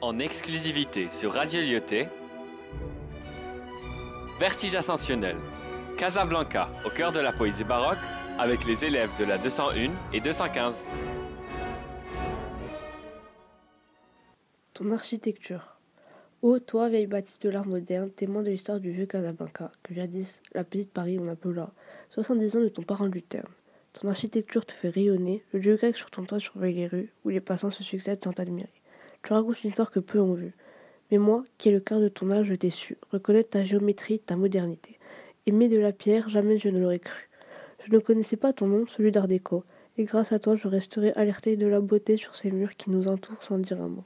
en exclusivité sur Radio Lyoté. Vertige ascensionnel. Casablanca, au cœur de la poésie baroque, avec les élèves de la 201 et 215. Ton architecture. Ô toi, vieille bâtisse de l'art moderne, témoin de l'histoire du vieux Casablanca, que jadis la petite Paris on appela, 70 ans de ton parent Luterne. Ton architecture te fait rayonner, le dieu grec sur ton toit surveille les rues, où les passants se succèdent sans t'admirer. Tu racontes une histoire que peu ont vue. Mais moi, qui ai le quart de ton âge, je t'ai su, reconnaître ta géométrie, ta modernité. Aimer de la pierre, jamais je ne l'aurais cru. Je ne connaissais pas ton nom, celui d'Art déco, et grâce à toi, je resterai alerté de la beauté sur ces murs qui nous entourent sans dire un mot.